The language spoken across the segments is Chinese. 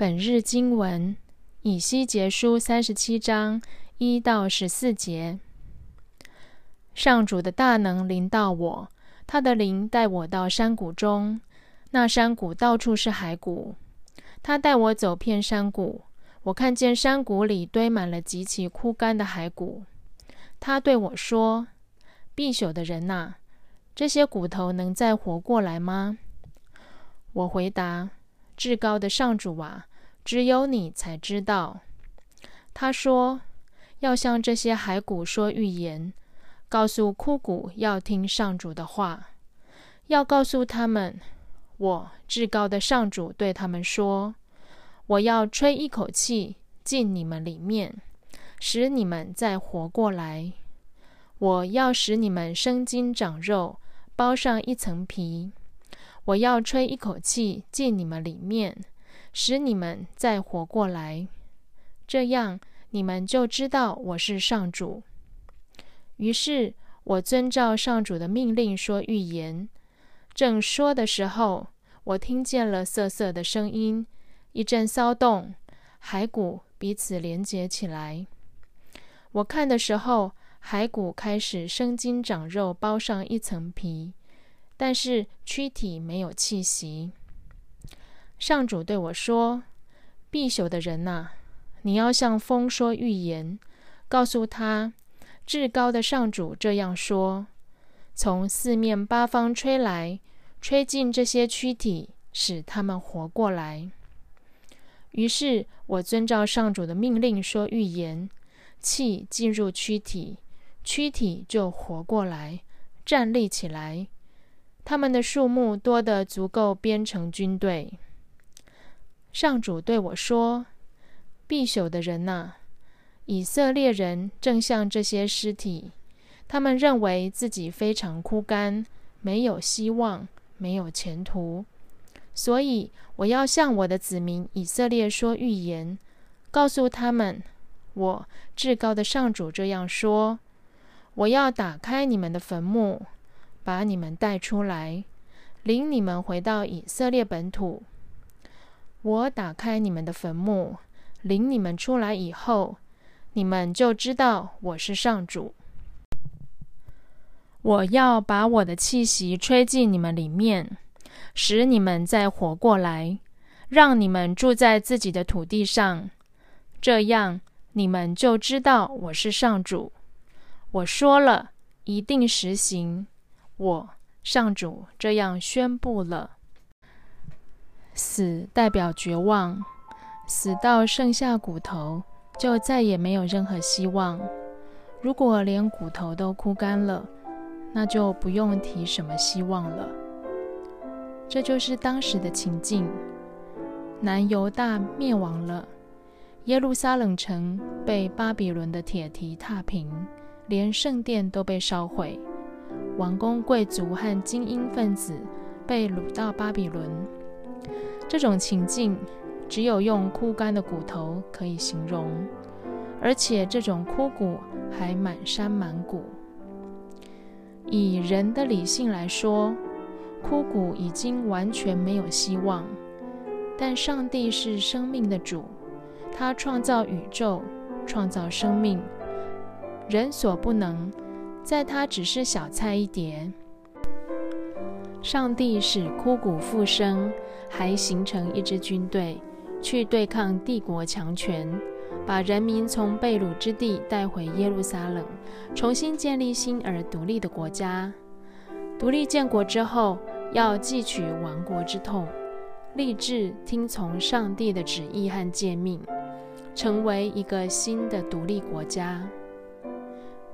本日经文以西结书三十七章一到十四节。上主的大能临到我，他的灵带我到山谷中，那山谷到处是骸骨。他带我走遍山谷，我看见山谷里堆满了极其枯干的骸骨。他对我说：“必朽的人呐，这些骨头能再活过来吗？”我回答：“至高的上主啊！”只有你才知道。他说：“要向这些骸骨说预言，告诉枯骨要听上主的话，要告诉他们，我至高的上主对他们说：我要吹一口气进你们里面，使你们再活过来。我要使你们生筋长肉，包上一层皮。我要吹一口气进你们里面。”使你们再活过来，这样你们就知道我是上主。于是我遵照上主的命令说预言。正说的时候，我听见了瑟瑟的声音，一阵骚动，骸骨彼此连接起来。我看的时候，骸骨开始生筋长肉，包上一层皮，但是躯体没有气息。上主对我说：“必朽的人呐，你要向风说预言，告诉他，至高的上主这样说：从四面八方吹来，吹进这些躯体，使他们活过来。”于是，我遵照上主的命令说预言，气进入躯体，躯体就活过来，站立起来。他们的数目多得足够编成军队。上主对我说：“必朽的人呐，以色列人正像这些尸体，他们认为自己非常枯干，没有希望，没有前途。所以我要向我的子民以色列说预言，告诉他们：我至高的上主这样说：我要打开你们的坟墓，把你们带出来，领你们回到以色列本土。”我打开你们的坟墓，领你们出来以后，你们就知道我是上主。我要把我的气息吹进你们里面，使你们再活过来，让你们住在自己的土地上。这样，你们就知道我是上主。我说了一定实行，我上主这样宣布了。死代表绝望，死到剩下骨头，就再也没有任何希望。如果连骨头都枯干了，那就不用提什么希望了。这就是当时的情境：南犹大灭亡了，耶路撒冷城被巴比伦的铁蹄踏平，连圣殿都被烧毁，王公贵族和精英分子被掳到巴比伦。这种情境只有用枯干的骨头可以形容，而且这种枯骨还满山满谷。以人的理性来说，枯骨已经完全没有希望。但上帝是生命的主，他创造宇宙，创造生命，人所不能，在他只是小菜一碟。上帝使枯骨复生，还形成一支军队，去对抗帝国强权，把人民从被掳之地带回耶路撒冷，重新建立新而独立的国家。独立建国之后，要汲取亡国之痛，立志听从上帝的旨意和诫命，成为一个新的独立国家。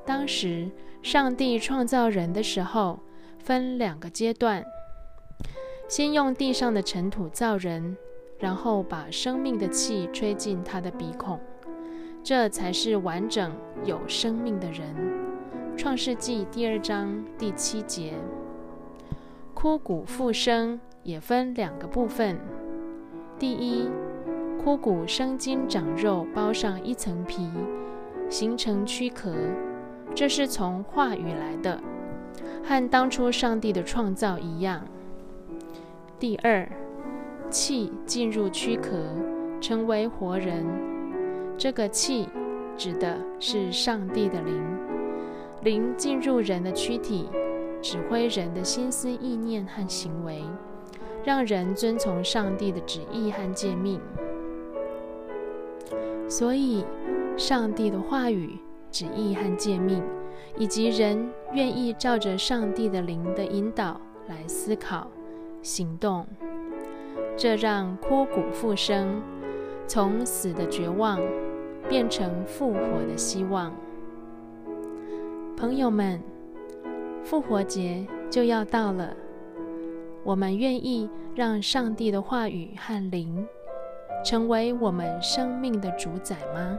当时，上帝创造人的时候。分两个阶段，先用地上的尘土造人，然后把生命的气吹进他的鼻孔，这才是完整有生命的人。创世纪第二章第七节。枯骨复生也分两个部分，第一，枯骨生筋长肉，包上一层皮，形成躯壳，这是从话语来的。和当初上帝的创造一样。第二，气进入躯壳，成为活人。这个气指的是上帝的灵，灵进入人的躯体，指挥人的心思意念和行为，让人遵从上帝的旨意和诫命。所以，上帝的话语、旨意和诫命，以及人愿意照着上帝的灵的引导来思考、行动，这让枯骨复生，从死的绝望变成复活的希望。朋友们，复活节就要到了，我们愿意让上帝的话语和灵。成为我们生命的主宰吗？